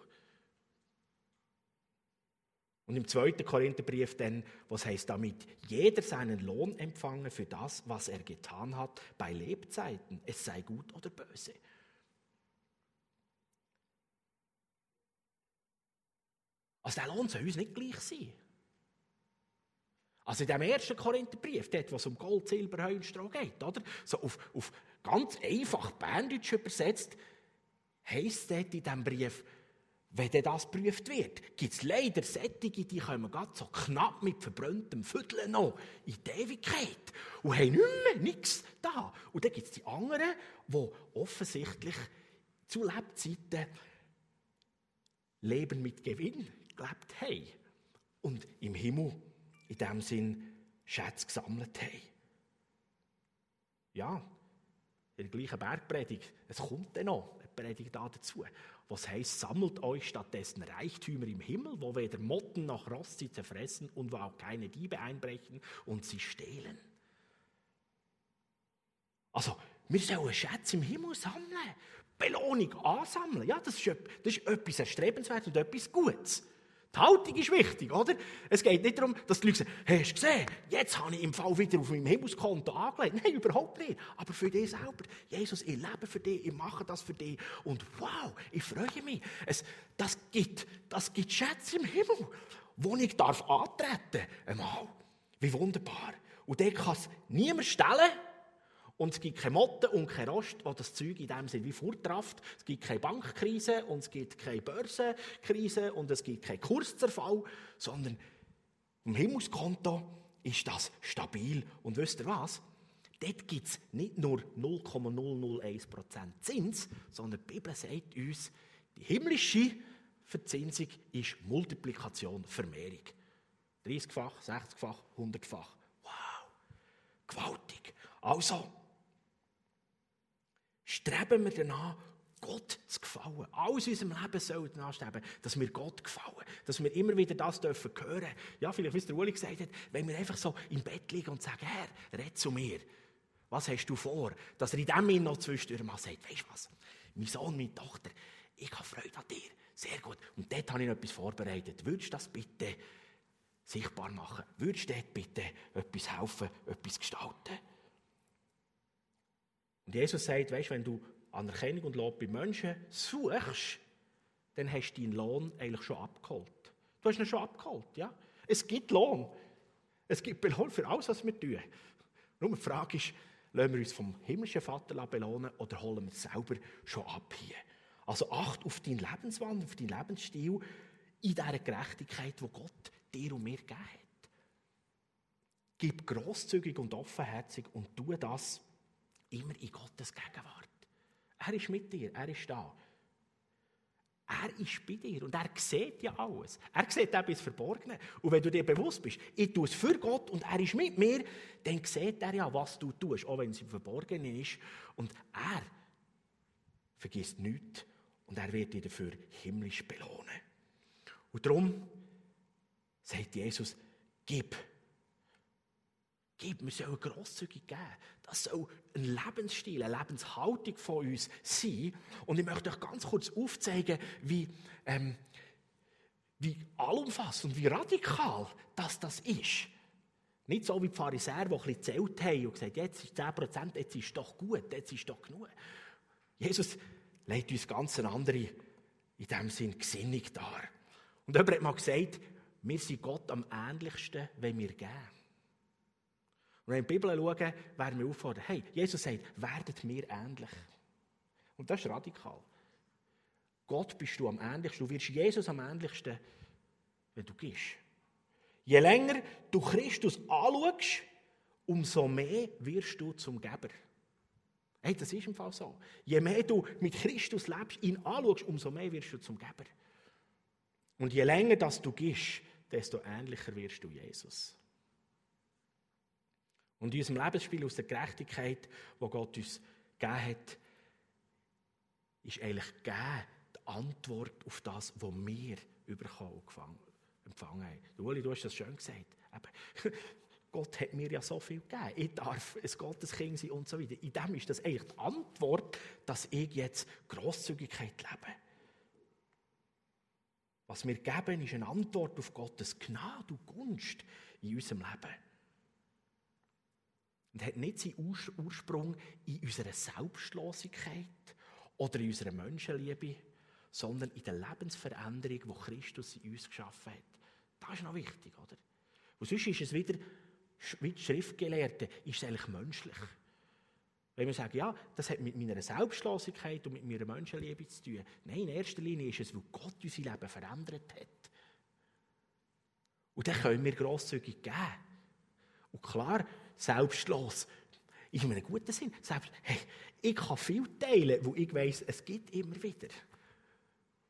Speaker 1: Und im zweiten Korintherbrief dann, was heißt damit, jeder seinen Lohn empfange für das, was er getan hat bei Lebzeiten, es sei gut oder böse. Also der Lohn soll uns nicht gleich sein. Also in dem ersten Korintherbrief, dort, wo es um Gold, Silber, Heu und Stroh geht, oder? So auf, auf ganz einfach Berndeutsch übersetzt, heisst dort in diesem Brief, wenn das geprüft wird, gibt es leider Sättige, die kommen gerade so knapp mit verbranntem Viertel noch in die Ewigkeit und haben nicht mehr nichts da. Und dann gibt es die anderen, die offensichtlich zu Lebzeiten Leben mit Gewinn gelebt haben und im Himmel in dem Sinn Schätze gesammelt haben. Ja, in der gleichen Bergpredigt, es kommt dann noch eine Predigt dazu was heißt, sammelt euch stattdessen Reichtümer im Himmel, wo weder Motten noch Rost sie zerfressen und wo auch keine Diebe einbrechen und sie stehlen. Also, wir sollen Schätze im Himmel sammeln, Belohnung ansammeln. Ja, das ist, das ist etwas Erstrebenswertes und etwas Gutes. Die Haltung ist wichtig, oder? Es geht nicht darum, dass die Leute sagen, hast du gesehen, jetzt habe ich im Fall wieder auf meinem Himmelskonto angelegt. Nein, überhaupt nicht. Aber für dich selber. Jesus, ich lebe für dich, ich mache das für dich. Und wow, ich freue mich. Es, das, gibt, das gibt Schätze im Himmel, wo ich darf antreten darf. Wie wunderbar. Und der kann es niemand stellen. Und es gibt keine Motten und kein Rost, wo das Zeug in dem Sinne wie vortrafft. Es gibt keine Bankkrise und es gibt keine Börsenkrise und es gibt keinen Kurszerfall, sondern im Himmelskonto ist das stabil. Und wisst ihr was? dort gibt es nicht nur 0,001% Zins, sondern die Bibel sagt uns, die himmlische Verzinsung ist Multiplikation, Vermehrung. 30-fach, 60-fach, 100-fach. Wow, gewaltig. Also, streben wir danach, Gott zu gefallen. Alles in unserem Leben soll danach streben, dass wir Gott gefallen. Dass wir immer wieder das dürfen hören. Ja, vielleicht, wie es der Uli gesagt hat, wenn wir einfach so im Bett liegen und sagen, Herr, red zu mir. Was hast du vor? Dass er in dem Moment noch zwischendurch mal sagt, weißt du was, mein Sohn, meine Tochter, ich habe Freude an dir. Sehr gut. Und dort habe ich noch etwas vorbereitet. Würdest du das bitte sichtbar machen? Würdest du dort bitte etwas helfen, etwas gestalten? Und Jesus sagt, weißt, wenn du Anerkennung und Lob bei Menschen suchst, dann hast du deinen Lohn eigentlich schon abgeholt. Du hast ihn schon abgeholt, ja? Es gibt Lohn. Es gibt Belohn für alles, was wir tun. Nur die Frage ist, lassen wir uns vom himmlischen Vater belohnen oder holen wir es selber schon ab hier? Also acht auf deinen Lebenswandel, auf deinen Lebensstil in dieser Gerechtigkeit, die Gott dir und mir gegeben hat. Gib grosszügig und offenherzig und tu das immer in Gottes Gegenwart. Er ist mit dir, er ist da. Er ist bei dir und er sieht ja alles. Er sieht auch bis Verborgene. Und wenn du dir bewusst bist, ich tue es für Gott und er ist mit mir, dann sieht er ja, was du tust, auch wenn es im Verborgenen ist. Und er vergisst nichts und er wird dich dafür himmlisch belohnen. Und darum sagt Jesus, gib. Gib, wir sollen grosszügig geben. Das soll ein Lebensstil, eine Lebenshaltung von uns sein. Und ich möchte euch ganz kurz aufzeigen, wie, ähm, wie allumfassend, wie radikal das, das ist. Nicht so wie die Pharisäer, die ein bisschen gezählt haben und gesagt jetzt ist 10%, jetzt ist doch gut, jetzt ist doch genug. Jesus legt uns ganz eine andere, in dem Sinn, Gesinnung dar. Und jemand hat mal gesagt, wir sind Gott am ähnlichsten, wenn wir geben. Und wenn wir in die Bibel schauen, werden wir auffordern, hey, Jesus sagt, werdet mir ähnlich. Und das ist radikal. Gott bist du am ähnlichsten. Du wirst Jesus am ähnlichsten, wenn du gehst. Je länger du Christus anschaust, umso mehr wirst du zum Geber. Hey, das ist im Fall so. Je mehr du mit Christus lebst, ihn anschaust, umso mehr wirst du zum Geber. Und je länger das du gehst, desto ähnlicher wirst du Jesus. Und in unserem Lebensspiel aus der Gerechtigkeit, wo Gott uns gegeben hat, ist eigentlich gegeben die Antwort auf das, was wir bekommen empfangen haben. Uli, du hast das schön gesagt. Gott hat mir ja so viel gegeben. Ich darf ein Gotteskind sein und so weiter. In dem ist das eigentlich die Antwort, dass ich jetzt Grosszügigkeit lebe. Was wir geben, ist eine Antwort auf Gottes Gnade und Gunst in unserem Leben. Und hat nicht seinen Ursprung in unserer Selbstlosigkeit oder in unserer Menschenliebe, sondern in der Lebensveränderung, die Christus in uns geschaffen hat. Das ist noch wichtig, oder? Und sonst ist es wieder, wie die Schriftgelehrten, ist es eigentlich menschlich. Wenn wir sagen, ja, das hat mit meiner Selbstlosigkeit und mit meiner Menschenliebe zu tun. Nein, in erster Linie ist es, weil Gott unser Leben verändert hat. Und dann können wir grosszügig geben. Und klar, selbstlos. In einem guten Sinn. Selbst, hey, ich kann viel teilen, wo ich weiss, es gibt immer wieder.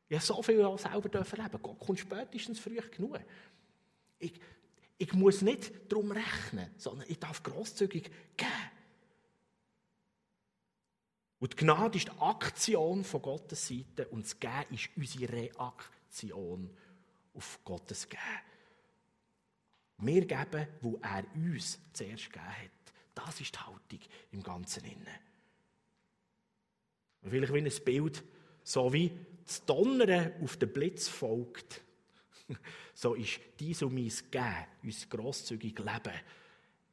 Speaker 1: Ich habe so viel auch selber erleben. Gott kommt spätestens früh genug. Ich, ich muss nicht darum rechnen, sondern ich darf grosszügig geben. Und die Gnade ist die Aktion von Gottes Seite und das Geben ist unsere Reaktion auf Gottes Geben. Wir geben, wo er uns zuerst gegeben hat. Das ist die Haltung im Ganzen. Vielleicht wie ein Bild, so wie das Donnern auf den Blitz folgt, so ist dies und mein Geben, unser grosszügiges Leben,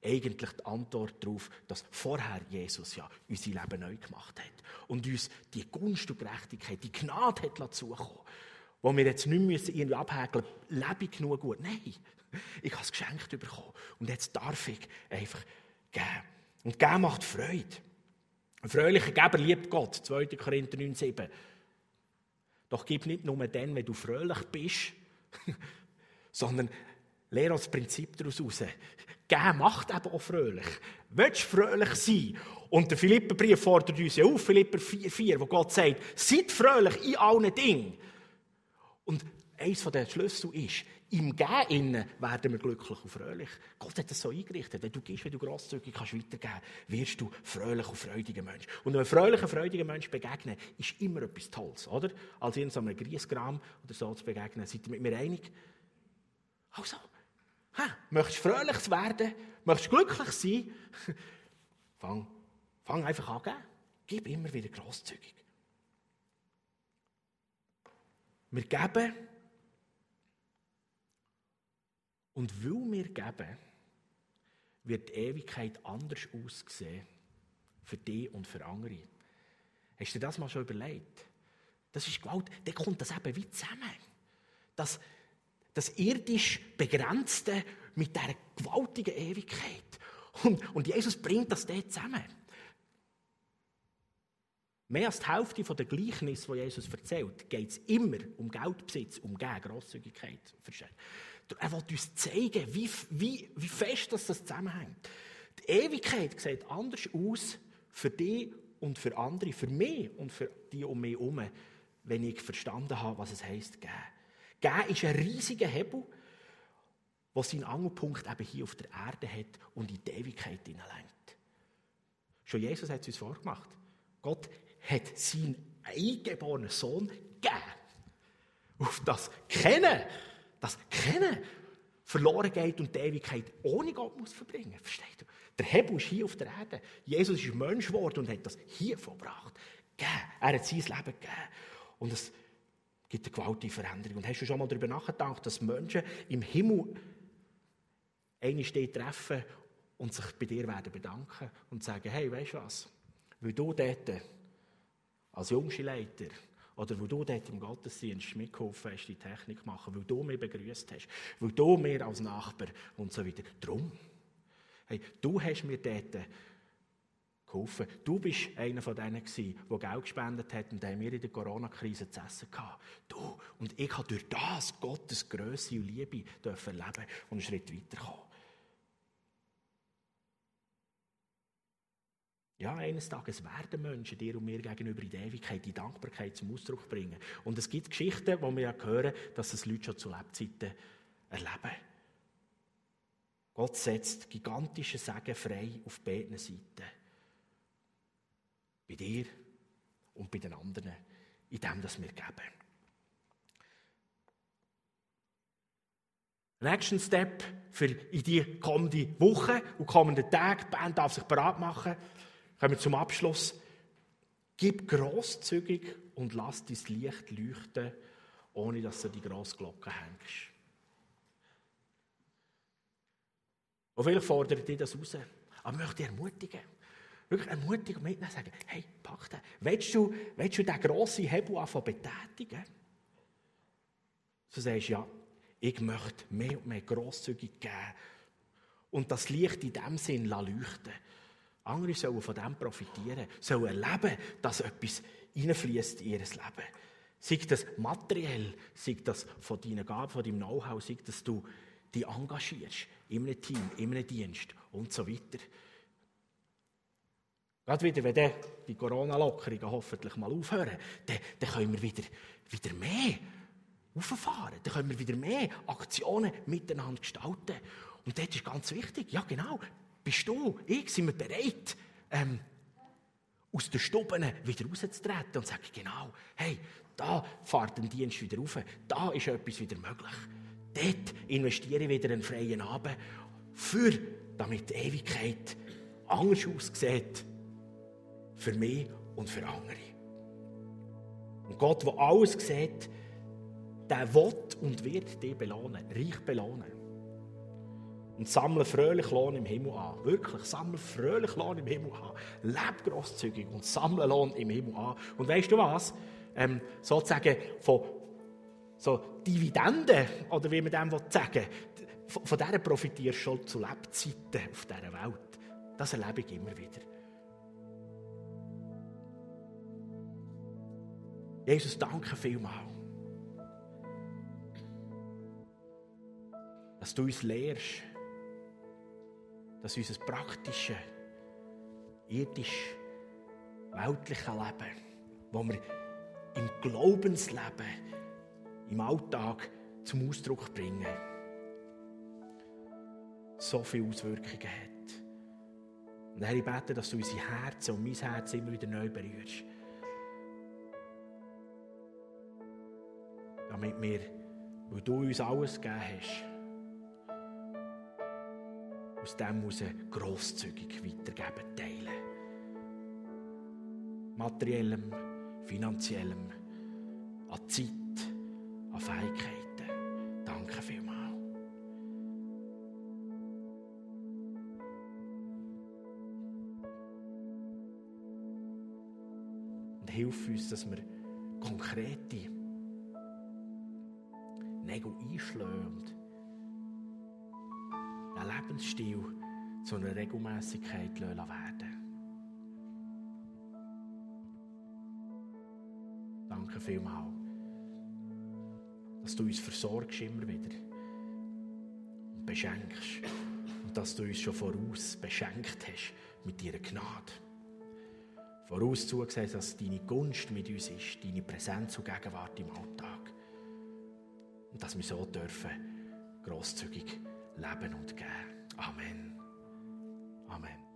Speaker 1: eigentlich die Antwort darauf, dass vorher Jesus ja unser Leben neu gemacht hat und uns die Gunst und Gerechtigkeit, die Gnade hat zukommen wo wir jetzt nicht müssen irgendwie abhäkeln lebe ich genug gut. Nein, ich habe es geschenkt bekommen. Und jetzt darf ich einfach geben. Und geben macht Freude. Ein fröhlicher Geber liebt Gott. 2. Korinther 9,7. Doch gib nicht nur dann, wenn du fröhlich bist, sondern lehre das Prinzip daraus raus. Geben macht eben auch fröhlich. Willst du fröhlich sein? Und der Philipperbrief fordert uns ja auf, Philipper 4,4, wo Gott sagt, seid fröhlich in allen Dingen. Und eines der Schlüssel ist, im Gehen werden wir glücklich und fröhlich. Gott hat das so eingerichtet. Wenn du gehst, wenn du grosszügig kannst weitergeben, wirst du fröhlich und freudiger Mensch. Und einem fröhlichen, freudigen Mensch begegnen, ist immer etwas Tolles, oder? Als in so einem oder so zu begegnen. Seid ihr mit mir einig? Also, ha, möchtest du fröhlich werden? Möchtest du glücklich sein? fang, fang einfach an, geben. Gib immer wieder grosszügig. Wir geben Und weil wir geben, wird die Ewigkeit anders aussehen. Für dich und für andere. Hast du dir das mal schon überlegt? Das ist Gewalt. Dann kommt das eben wie zusammen. Das, das irdisch Begrenzte mit dieser gewaltigen Ewigkeit. Und, und Jesus bringt das dort zusammen. Mehr als die Hälfte der Gleichnisse, die Jesus erzählt, geht es immer um Geldbesitz, um Geld, Grosszügigkeit. Er will uns zeigen, wie, wie, wie fest das, zusammenhängt. Die Ewigkeit sieht anders aus für dich und für andere, für mich und für die um mich herum, wenn ich verstanden habe, was es heisst, geben. Geben ist ein riesiger Hebel, der seinen Angelpunkt eben hier auf der Erde hat und in die Ewigkeit hineinlenkt. Schon Jesus hat es uns vorgemacht. Gott hat seinen eingeborenen Sohn gegeben. Auf das Kennen das Kennen verloren geht und die Ewigkeit ohne Gott muss verbringen. Versteht ihr? Der Hebel ist hier auf der Erde. Jesus ist Mensch geworden und hat das hier vollbracht. Er hat sein Leben gegeben. Und es gibt eine gewaltige Veränderung. Und hast du schon mal darüber nachgedacht, dass Menschen im Himmel eine steht treffen und sich bei dir werden bedanken und sagen, hey, weißt du was? Weil du dort als Jungschulleiter oder wo du dort im Gottesdienst mitgeholfen hast, die Technik machen, weil du mich begrüßt hast, weil du mir als Nachbar und so weiter. Drum. Hey, du hast mir dort geholfen. Du bist einer von denen gewesen, der Geld gespendet hat und haben wir in der Corona-Krise zu essen gehabt. Du. Und ich habe durch das Gottes Größe und Liebe erleben und einen Schritt weiterkommen. Ja, eines Tages werden Menschen dir und mir gegenüber in der Ewigkeit die Dankbarkeit zum Ausdruck bringen. Und es gibt Geschichten, wo wir ja hören, dass das Leute schon zu Lebzeiten erleben. Gott setzt gigantische Segen frei auf beiden Seiten. Bei dir und bei den anderen, in dem, das wir geben. Nächsten Step für in die kommende Woche und kommenden Tage. Die Band darf sich bereit machen. Kommen wir zum Abschluss. Gib großzügig und lass dein Licht leuchten, ohne dass du die grosse Glocke hängst. Und vielleicht fordert dich das raus. Aber ich möchte dich ermutigen. Wirklich ermutigen und mitnehmen sagen, hey, pack den. Willst du, willst du diesen grossen Hebel anfangen betätigen? So sagst du, ja, ich möchte mehr und mehr grosszügig geben und das Licht in dem Sinn leuchten andere sollen von dem profitieren, sollen erleben, dass etwas reinfließt in ihr Leben. Sei das materiell, sei das von deinen Gaben, von deinem Know-how, sei dass du dich engagierst in einem Team, in einem Dienst und so weiter. Gerade wieder, wenn die Corona-Lockerungen hoffentlich mal aufhören, dann, dann können wir wieder, wieder mehr auffahren. Dann können wir wieder mehr Aktionen miteinander gestalten. Und das ist ganz wichtig. Ja, genau bist du, ich, sind wir bereit, ähm, aus den Stuben wieder rauszutreten und zu sagen, genau, hey, da fährt ein Dienst wieder rauf, da ist etwas wieder möglich. Dort investiere ich wieder einen freien Abend, für, damit die Ewigkeit anders aussieht, für mich und für andere. Und Gott, der alles sieht, der will und wird dich belohnen, reich belohnen und sammle fröhlich Lohn im Himmel an. Wirklich, sammle fröhlich Lohn im Himmel an. Leb grosszügig und sammle Lohn im Himmel an. Und weißt du was? Ähm, sozusagen von so Dividenden, oder wie man dem sagen von, von der profitierst du schon zu Lebzeiten auf dieser Welt. Das erlebe ich immer wieder. Jesus, danke vielmals. dass du uns lehrst, dass unser praktisches, irdisch, weltliches Leben, wo wir im Glaubensleben, im Alltag zum Ausdruck bringen, so viele Auswirkungen hat. Und Herr, ich bete, dass du unsere Herzen und mein Herz immer wieder neu berührst. Damit wir, weil du uns alles gegeben hast, aus dem heraus grosszügig weitergeben, teilen. Materiellem, finanziellem, an Zeit, an Fähigkeiten. Danke vielmals. Und hilf uns, dass wir konkrete Nägel einschlagen einen Lebensstil zu einer Regelmäßigkeit werden Danke vielmals, dass du uns versorgst immer wieder und beschenkst und dass du uns schon voraus beschenkt hast mit deiner Gnade. Voraus zugesehen, dass deine Gunst mit uns ist, deine Präsenz und Gegenwart im Alltag. Und dass wir so dürfen grosszügig leben und geben. Amen. Amen.